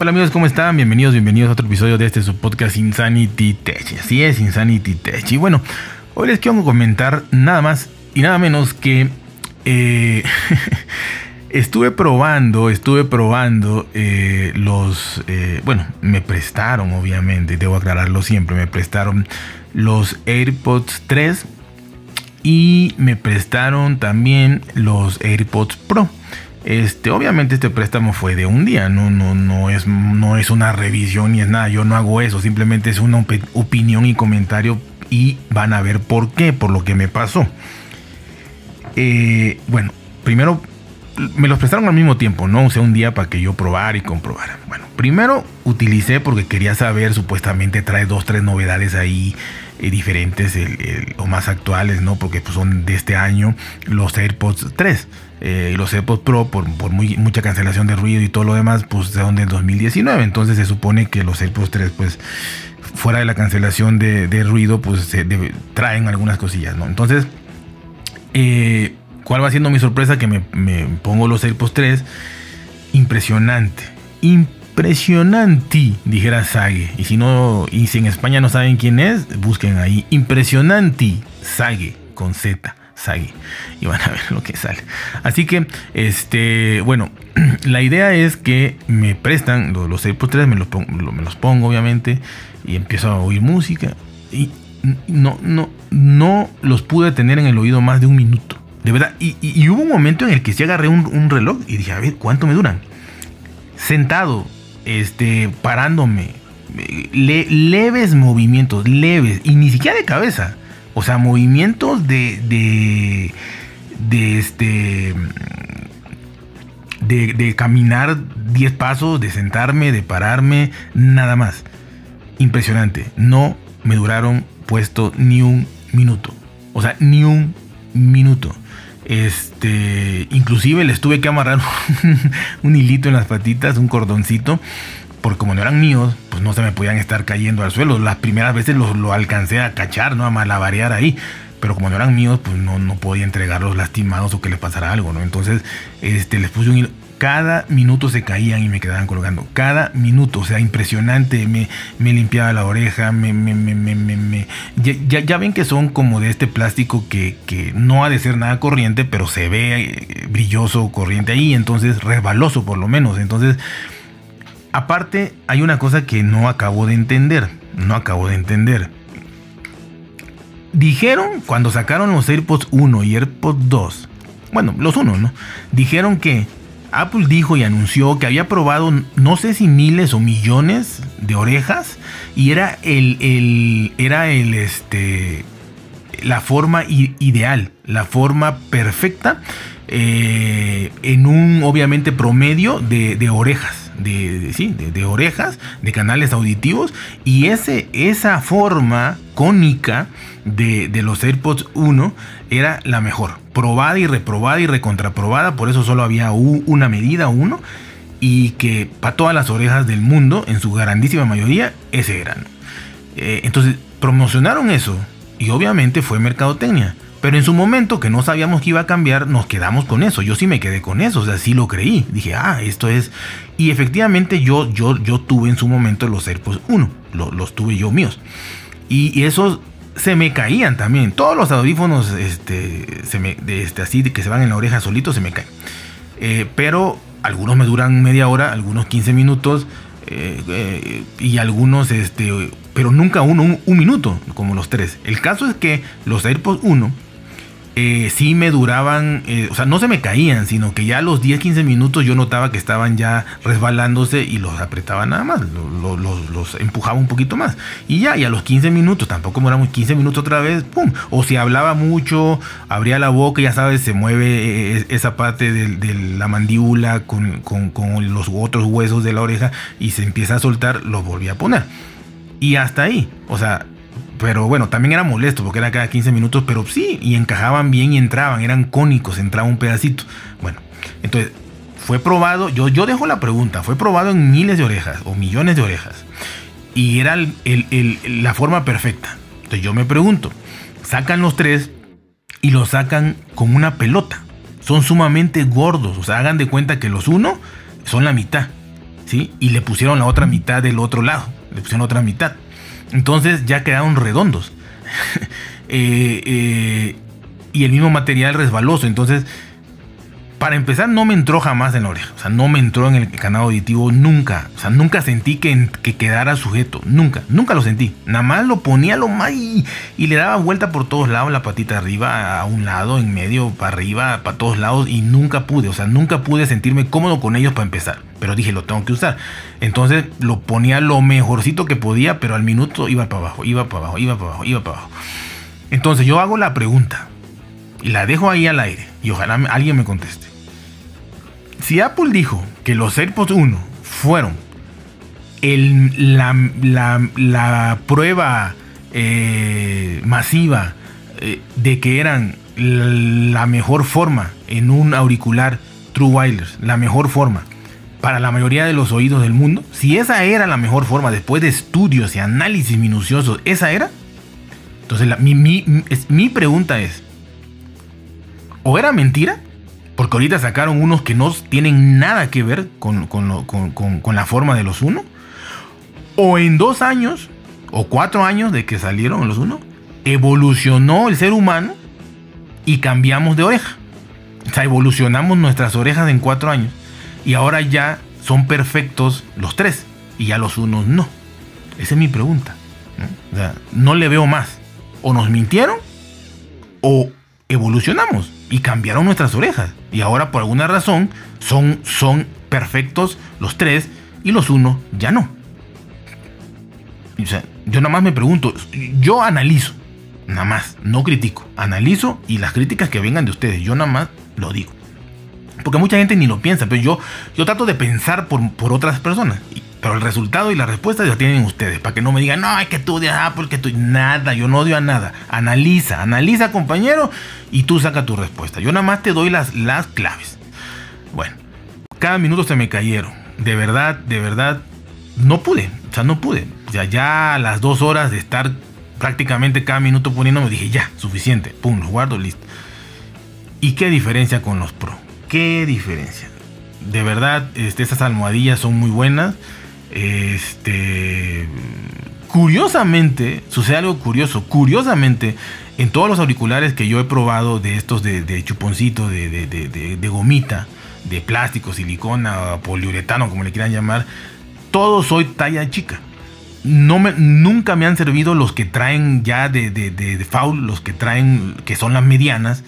Hola amigos, ¿cómo están? Bienvenidos, bienvenidos a otro episodio de este su podcast Insanity Tech. Así es, Insanity Tech. Y bueno, hoy les quiero comentar nada más y nada menos que eh, estuve probando, estuve probando eh, los, eh, bueno, me prestaron obviamente, debo aclararlo siempre, me prestaron los AirPods 3 y me prestaron también los AirPods Pro. Este, obviamente este préstamo fue de un día, no, es una revisión ni es nada, yo no hago eso, simplemente es una opinión y comentario y van a ver por qué, por lo que me pasó. Eh, bueno, primero me los prestaron al mismo tiempo, ¿no? O sea, un día para que yo probara y comprobara. Bueno, primero utilicé porque quería saber, supuestamente trae dos, tres novedades ahí eh, diferentes o más actuales, ¿no? Porque pues, son de este año los AirPods 3 eh, y los AirPods Pro por, mucha cancelación de ruido y todo lo demás, pues son del 2019. Entonces se supone que los AirPods 3, pues fuera de la cancelación de, ruido, pues se traen algunas cosillas, ¿no? Entonces, eh, ¿cuál va siendo mi sorpresa? Que me, pongo los AirPods 3. Impresionante. Impresionante, dijera Sage. Y si no, y si en España no saben quién es, busquen ahí. Impresionante, Sage, con Z y van a ver lo que sale. Así que, este, bueno, la idea es que me prestan los, los AirPods 3, me los, pongo, me los pongo obviamente y empiezo a oír música y no, no, no los pude tener en el oído más de un minuto. De verdad, y, hubo un momento en el que sí agarré un, reloj y dije, a ver, ¿cuánto me duran? Sentado, este, parándome, leves movimientos, leves, y ni siquiera de cabeza o sea, movimientos de, de, de este, de, caminar 10 pasos, de sentarme, de pararme, nada más. Impresionante. No me duraron puesto ni un minuto. O sea, ni un minuto. Este, inclusive les tuve que amarrar un hilito en las patitas, un cordoncito, porque como no eran míos, pues no se me podían estar cayendo al suelo. Las primeras veces lo, alcancé a cachar, ¿no? A malabarear ahí. Pero como no eran míos, pues no, no podía entregarlos lastimados o que les pasara algo, ¿no? Entonces, este, les puse un hilo. Cada minuto se caían y me quedaban colgando. Cada minuto, o sea, impresionante. Me, me limpiaba la oreja, me, me, me, me ya, ya, ven que son como de este plástico que, que no ha de ser nada corriente, pero se ve eh, brilloso, corriente ahí, entonces resbaloso por lo menos. Entonces, Aparte, hay una cosa que no acabo de entender. No acabo de entender. Dijeron cuando sacaron los AirPods 1 y AirPods 2. Bueno, los 1, ¿no? Dijeron que Apple dijo y anunció que había probado no sé si miles o millones de orejas y era el, era el este la forma ideal, la forma perfecta eh, en un obviamente promedio de orejas de, de, orejas, de canales auditivos y ese, esa forma cónica de, los AirPods 1 era la mejor, probada y reprobada y recontraprobada, por eso solo había una medida, uno, y que para todas las orejas del mundo, en su grandísima mayoría, ese eran. Eh, entonces, promocionaron eso y obviamente fue mercadotecnia. Pero en su momento, que no sabíamos que iba a cambiar, nos quedamos con eso. Yo sí me quedé con eso, o sea, sí lo creí. Dije, ah, esto es. Y efectivamente, yo, yo, yo tuve en su momento los AirPods 1, los, tuve yo míos. Y, esos se me caían también. Todos los audífonos, este, se me, este, así que se van en la oreja solitos, se me caen. Eh, pero algunos me duran media hora, algunos 15 minutos. Eh, eh, y algunos, este, pero nunca uno un, un, minuto, como los tres. El caso es que los AirPods 1 eh, sí me duraban, eh, o sea, no se me caían, sino que ya a los 10, 15 minutos yo notaba que estaban ya resbalándose y los apretaba nada más, los, empujaba un poquito más. Y ya, y a los 15 minutos, tampoco muy 15 minutos otra vez, ¡pum! O si hablaba mucho, abría la boca, ya sabes, se mueve eh, esa parte de, la mandíbula con, con los otros huesos de la oreja y se empieza a soltar, los volví a poner. Y hasta ahí, o sea, pero bueno, también era molesto porque era cada 15 minutos, pero sí, y encajaban bien y entraban, eran cónicos, entraba un pedacito. Bueno, entonces fue probado, yo, yo dejo la pregunta, fue probado en miles de orejas o millones de orejas y era la forma perfecta. Entonces yo me pregunto, sacan los tres y los sacan con una pelota. Son sumamente gordos, o sea, hagan de cuenta que los uno son la mitad ¿sí? Y le pusieron la otra mitad del otro lado, le pusieron otra mitad. Entonces ya quedaron redondos. Eh, eh, y el mismo material resbaloso. Entonces para empezar, no me entró jamás en la oreja. O sea, no me entró en el canal auditivo nunca. O sea, nunca sentí que, que quedara sujeto. Nunca, nunca lo sentí. Nada más lo ponía lo más y, le daba vuelta por todos lados, la patita arriba, a un lado, en medio, para arriba, para todos lados. Y nunca pude. O sea, nunca pude sentirme cómodo con ellos para empezar. Pero dije, lo tengo que usar. Entonces lo ponía lo mejorcito que podía, pero al minuto iba para abajo, iba para abajo, iba para abajo, iba para abajo. Entonces yo hago la pregunta y la dejo ahí al aire y ojalá alguien me conteste. Si Apple dijo que los AirPods 1 fueron la, prueba eh, masiva eh, de que eran la mejor forma en un auricular True Wireless, la mejor forma para la mayoría de los oídos del mundo, si esa era la mejor forma después de estudios y análisis minuciosos, esa era, entonces mi pregunta es, o era mentira, porque ahorita sacaron unos que no tienen nada que ver con, la forma de los uno, o en dos años, o cuatro años de que salieron los uno, evolucionó el ser humano y cambiamos de oreja. O sea, evolucionamos nuestras orejas en cuatro años y ahora ya son perfectos los tres y ya los unos no. Esa es mi pregunta. O sea, no le veo más. O nos mintieron o evolucionamos y cambiaron nuestras orejas. Y ahora por alguna razón son, son perfectos los tres y los uno ya no. O sea, yo nada más me pregunto, yo analizo, nada más, no critico, analizo y las críticas que vengan de ustedes, yo nada más lo digo. Porque mucha gente ni lo piensa, pero yo, yo trato de pensar por, por otras personas. Pero el resultado y la respuesta ya tienen ustedes. Para que no me digan, no, hay que tú odias Apple, que tú. Nada, yo no odio a nada. Analiza, analiza, compañero, y tú saca tu respuesta. Yo nada más te doy las, las claves. Bueno, cada minuto se me cayeron. De verdad, de verdad, no pude. O sea, no pude. O sea, ya a las dos horas de estar prácticamente cada minuto poniéndome, dije, ya, suficiente. Pum, los guardo, listo. ¿Y qué diferencia con los Pro? ¿Qué diferencia? De verdad, este, estas almohadillas son muy buenas. Este. Curiosamente, sucede algo curioso. Curiosamente, en todos los auriculares que yo he probado de estos de, chuponcito, de, gomita, de plástico, silicona, poliuretano, como le quieran llamar, todos soy talla chica. Nunca me han servido los que traen ya de, de, foul, los que traen, que son las medianas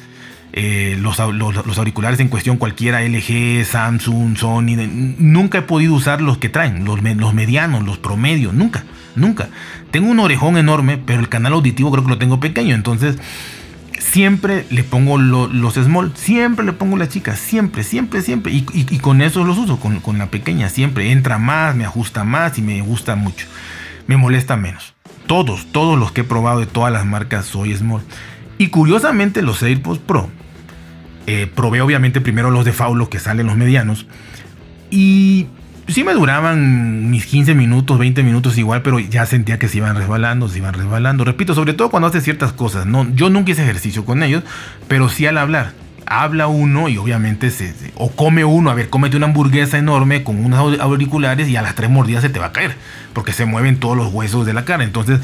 eh, los, auriculares en cuestión, cualquiera LG, Samsung, Sony, nunca he podido usar los que traen, los, los medianos, los promedios, nunca, nunca. Tengo un orejón enorme, pero el canal auditivo creo que lo tengo pequeño, entonces siempre le pongo los small, siempre le pongo la chica, siempre, siempre, siempre. Y, con eso los uso, con, con, la pequeña, siempre. Entra más, me ajusta más y me gusta mucho. Me molesta menos. Todos, todos los que he probado de todas las marcas soy small. Y curiosamente los AirPods Pro eh, probé obviamente primero los de Faulo que salen los medianos. Y sí me duraban mis 15 minutos, 20 minutos igual, pero ya sentía que se iban resbalando, se iban resbalando. Repito, sobre todo cuando hace ciertas cosas. No, yo nunca hice ejercicio con ellos, pero sí al hablar. Habla uno y obviamente se, o come uno, a ver, cómete una hamburguesa enorme con unos auriculares y a las tres mordidas se te va a caer, porque se mueven todos los huesos de la cara. Entonces,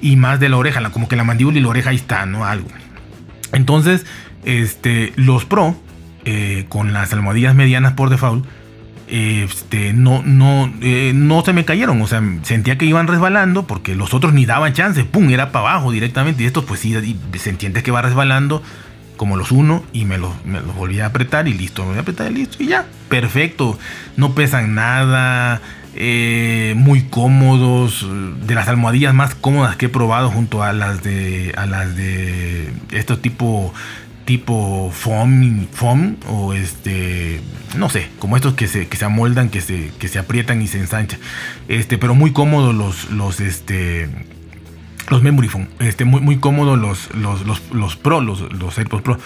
y más de la oreja, como que la mandíbula y la oreja ahí está, ¿no? Algo. Entonces, este, los Pro, eh, con las almohadillas medianas por default, este, no, no, eh, no se me cayeron. O sea, sentía que iban resbalando porque los otros ni daban chance. Pum, era para abajo directamente. Y estos, pues sí, se entiende que va resbalando como los uno y me los, me volví a apretar y listo. Me voy a apretar y listo. Y ya, perfecto. No pesan nada. Eh, muy cómodos, de las almohadillas más cómodas que he probado junto a las de a las de estos tipo tipo foam, foam o este, no sé, como estos que se, que se amoldan, que se, que se aprietan y se ensanchan. Este, pero muy cómodos los, los, este, los memory foam, este, muy, muy cómodos los, los, los, Pro, los, los AirPods Pro.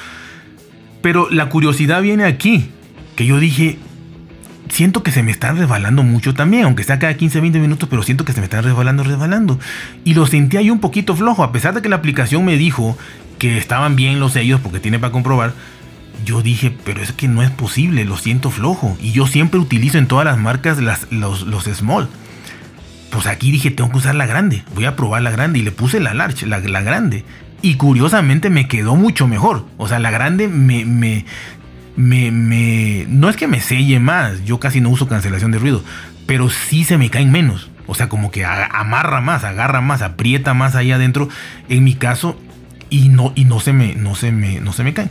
Pero la curiosidad viene aquí, que yo dije, siento que se me están resbalando mucho también, aunque sea cada 15, 20 minutos, pero siento que se me están resbalando, resbalando. Y lo sentí ahí un poquito flojo, a pesar de que la aplicación me dijo que estaban bien los sellos porque tiene para comprobar, yo dije, pero es que no es posible, lo siento flojo. Y yo siempre utilizo en todas las marcas las, los, los small. Pues aquí dije, tengo que usar la grande. Voy a probar la grande. Y le puse la large, la, la grande. Y curiosamente me quedó mucho mejor. O sea, la grande me, me, me, me, No es que me selle más. Yo casi no uso cancelación de ruido. Pero sí se me caen menos. O sea, como que amarra más, agarra más, aprieta más ahí adentro. En mi caso. Y no, y no se me, no se me, no se me caen.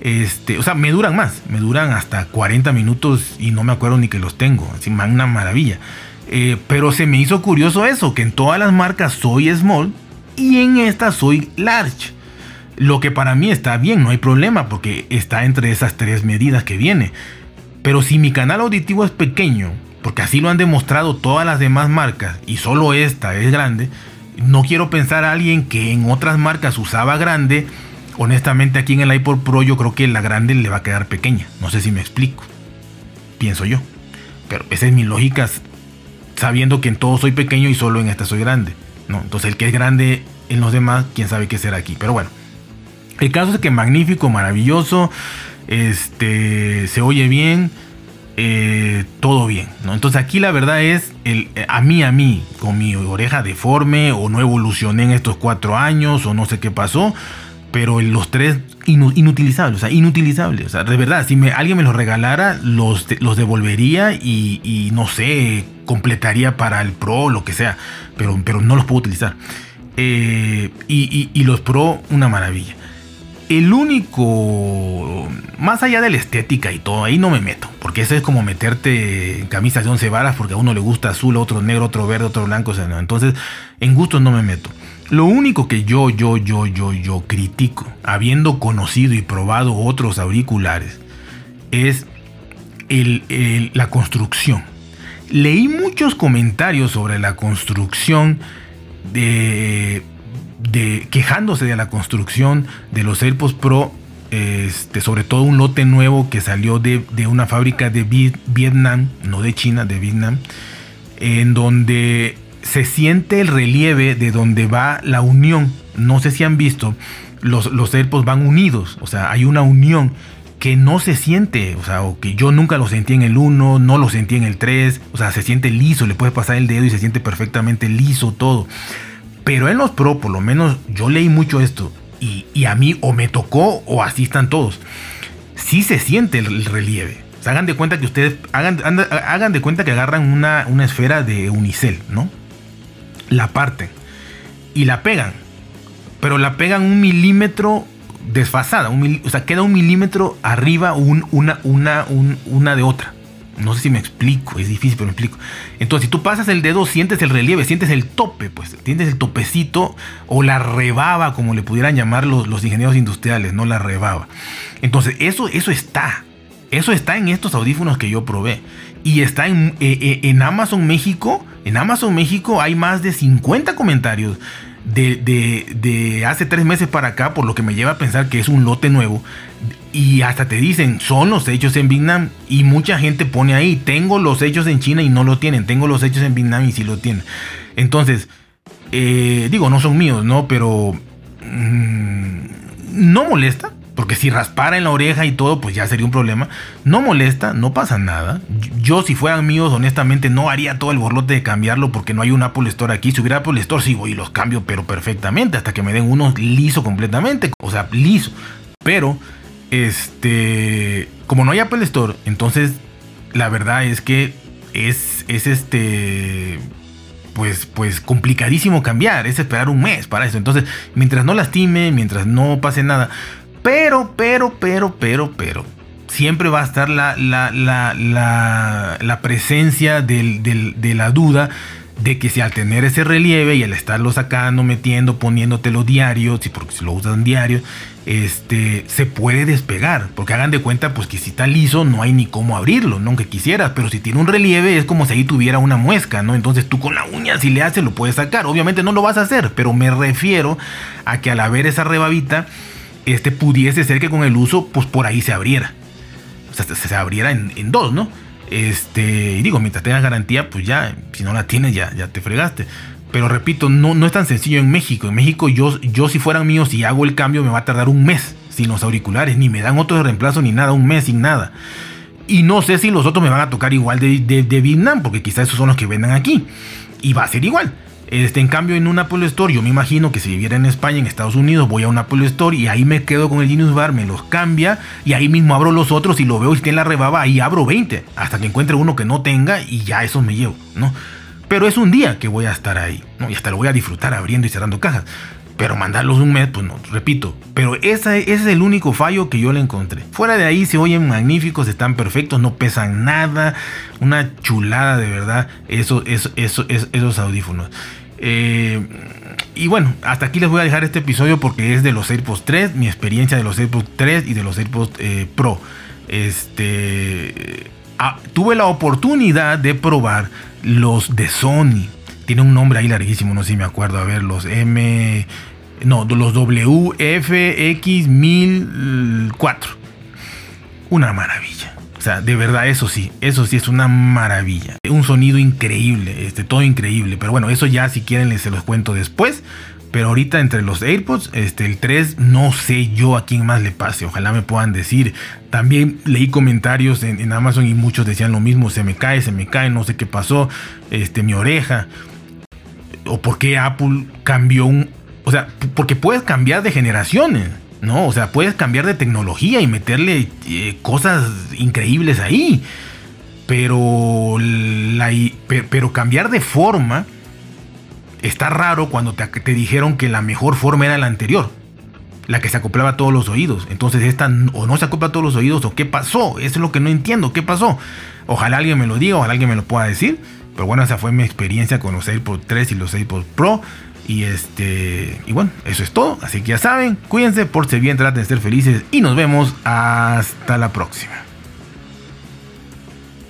Este, o sea, me duran más, me duran hasta 40 minutos y no me acuerdo ni que los tengo. Así, una maravilla. Eh, pero se me hizo curioso eso, que en todas las marcas soy small y en esta soy large. Lo que para mí está bien, no hay problema, porque está entre esas tres medidas que viene. Pero si mi canal auditivo es pequeño, porque así lo han demostrado todas las demás marcas y solo esta es grande, no quiero pensar a alguien que en otras marcas usaba grande honestamente aquí en el iPod Pro yo creo que la grande le va a quedar pequeña. No sé si me explico. Pienso yo. Pero esa es mi lógica sabiendo que en todo soy pequeño y solo en esta soy grande. ¿no? Entonces el que es grande en los demás, quién sabe qué será aquí. Pero bueno. El caso es que magnífico, maravilloso. Este se oye bien. Eh, todo bien. ¿no? Entonces aquí la verdad es, el, a mí, a mí, con mi oreja deforme o no evolucioné en estos cuatro años o no sé qué pasó pero los tres inutilizables, o sea, inutilizables. O sea, de verdad, si alguien me los regalara, los, los devolvería y, no sé, completaría para el Pro, lo que sea, pero, pero no los puedo utilizar. Eh, y, los Pro, una maravilla. El único, más allá de la estética y todo, ahí no me meto, porque eso es como meterte en camisas de 11 varas porque a uno le gusta azul, otro negro, otro verde, otro blanco, o sea, no. entonces en gustos no me meto. Lo único que yo, yo, yo, yo, yo critico, habiendo conocido y probado otros auriculares, es la construcción. Leí muchos comentarios sobre la construcción de, quejándose de la construcción de los AirPods Pro, este, sobre todo un lote nuevo que salió de, una fábrica de Vietnam, no de China, de Vietnam, en donde se siente el relieve de donde va la unión. No sé si han visto, los, los AirPods van unidos, o sea, hay una unión que no se siente, o sea, o que yo nunca lo sentí en el 1, no lo sentí en el 3, o sea, se siente liso, le puedes pasar el dedo y se siente perfectamente liso todo. Pero en los Pro, por lo menos yo leí mucho esto, y, a mí o me tocó o así están todos, sí se siente el relieve. hagan de cuenta que ustedes, hagan, hagan de cuenta que agarran una, una esfera de unicel, ¿no? la parten y la pegan. Pero la pegan un milímetro desfasada. o sea, queda un milímetro arriba una, una, una de otra. No sé si me explico, es difícil, pero me explico. Entonces, si tú pasas el dedo, sientes el relieve, sientes el tope, pues, sientes el topecito o la rebaba, como le pudieran llamar los, ingenieros industriales, no la rebaba. Entonces, eso, eso está. Eso está en estos audífonos que yo probé. Y está en, eh, eh, en Amazon México en Amazon México hay más de 50 comentarios de, hace tres meses para acá, por lo que me lleva a pensar que es un lote nuevo. Y hasta te dicen, son los hechos en Vietnam. Y mucha gente pone ahí, tengo los hechos en China y no lo tienen. Tengo los hechos en Vietnam y sí lo tienen. Entonces, eh, digo, no son míos, ¿no? Pero... Mm, no molesta porque si raspara en la oreja y todo, pues ya sería un problema. No molesta, no pasa nada. Yo, si fueran míos, honestamente, no haría todo el borlote de cambiarlo porque no hay un Apple Store aquí. Si hubiera Apple Store, sí voy y los cambio, pero perfectamente, hasta que me den uno liso completamente. O sea, liso. Pero, este, como no hay Apple Store, entonces la verdad es que es, es este pues, pues complicadísimo cambiar, es esperar un mes para eso. Entonces, mientras no lastime, mientras no pase nada, pero, pero, pero, pero, pero. Siempre va a estar la, la, la, la, presencia de la duda de que si al tener ese relieve y al estarlo sacando, metiendo, poniéndotelo diario, si porque si lo usan diario, este, se puede despegar. Porque hagan de cuenta, pues que si está liso, no hay ni cómo abrirlo, no quisieras. Pero si tiene un relieve, es como si ahí tuviera una muesca, ¿no? Entonces tú con la uña, si le haces, lo puedes sacar. Obviamente no lo vas a hacer, pero me refiero a que al haber esa rebabita, este pudiese ser que con el uso, pues por ahí se abriera. O sea, se, abriera en, dos, ¿no? Este, y digo, mientras tengas garantía, pues ya, si no la tienes, ya, ya te fregaste. Pero repito, no, no es tan sencillo en México. En México, yo, yo si fueran míos y hago el cambio, me va a tardar un mes. sin los auriculares, ni me dan otro de reemplazo ni nada, un mes sin nada. Y no sé si los otros me van a tocar igual de, de, Vietnam, porque quizás esos son los que vendan aquí. Y va a ser igual. Este, en cambio, en un Apple Store, yo me imagino que si viviera en España, en Estados Unidos, voy a un Apple Store y ahí me quedo con el Genius Bar, me los cambia y ahí mismo abro los otros y lo veo y tiene la rebaba, ahí abro 20 hasta que encuentre uno que no tenga y ya esos me llevo, ¿no? Pero es un día que voy a estar ahí, ¿no? Y hasta lo voy a disfrutar abriendo y cerrando cajas. Pero mandarlos un mes, pues no, repito. Pero ese, es el único fallo que yo le encontré. Fuera de ahí se oyen magníficos, están perfectos, no pesan nada. Una chulada de verdad esos, esos audífonos. Eh, y bueno, hasta aquí les voy a dejar este episodio porque es de los AirPods 3, mi experiencia de los AirPods 3 y de los AirPods eh, Pro. Este, ah, tuve la oportunidad de probar los de Sony tiene un nombre ahí larguísimo, no sé si me acuerdo. A ver, los M. No, los WFX1004. Una maravilla. O sea, de verdad, eso sí, eso sí es una maravilla. Un sonido increíble, este, todo increíble. Pero bueno, eso ya si quieren les se los cuento después. Pero ahorita entre los AirPods, este, el 3, no sé yo a quién más le pase. Ojalá me puedan decir. También leí comentarios en, en, Amazon y muchos decían lo mismo. Se me cae, se me cae, no sé qué pasó. Este, mi oreja o por qué Apple cambió un... O sea, porque puedes cambiar de generaciones, ¿no? O sea, puedes cambiar de tecnología y meterle eh, cosas increíbles ahí. Pero, la, pero cambiar de forma está raro cuando te, dijeron que la mejor forma era la anterior. La que se acoplaba a todos los oídos. Entonces esta o no se acopla a todos los oídos o qué pasó. Eso es lo que no entiendo. ¿Qué pasó? Ojalá alguien me lo diga, ojalá alguien me lo pueda decir. Pero bueno, esa fue mi experiencia con los AirPods 3 y los AirPods Pro. Y este. Y bueno, eso es todo. Así que ya saben, cuídense, por si bien, traten de ser felices. Y nos vemos hasta la próxima.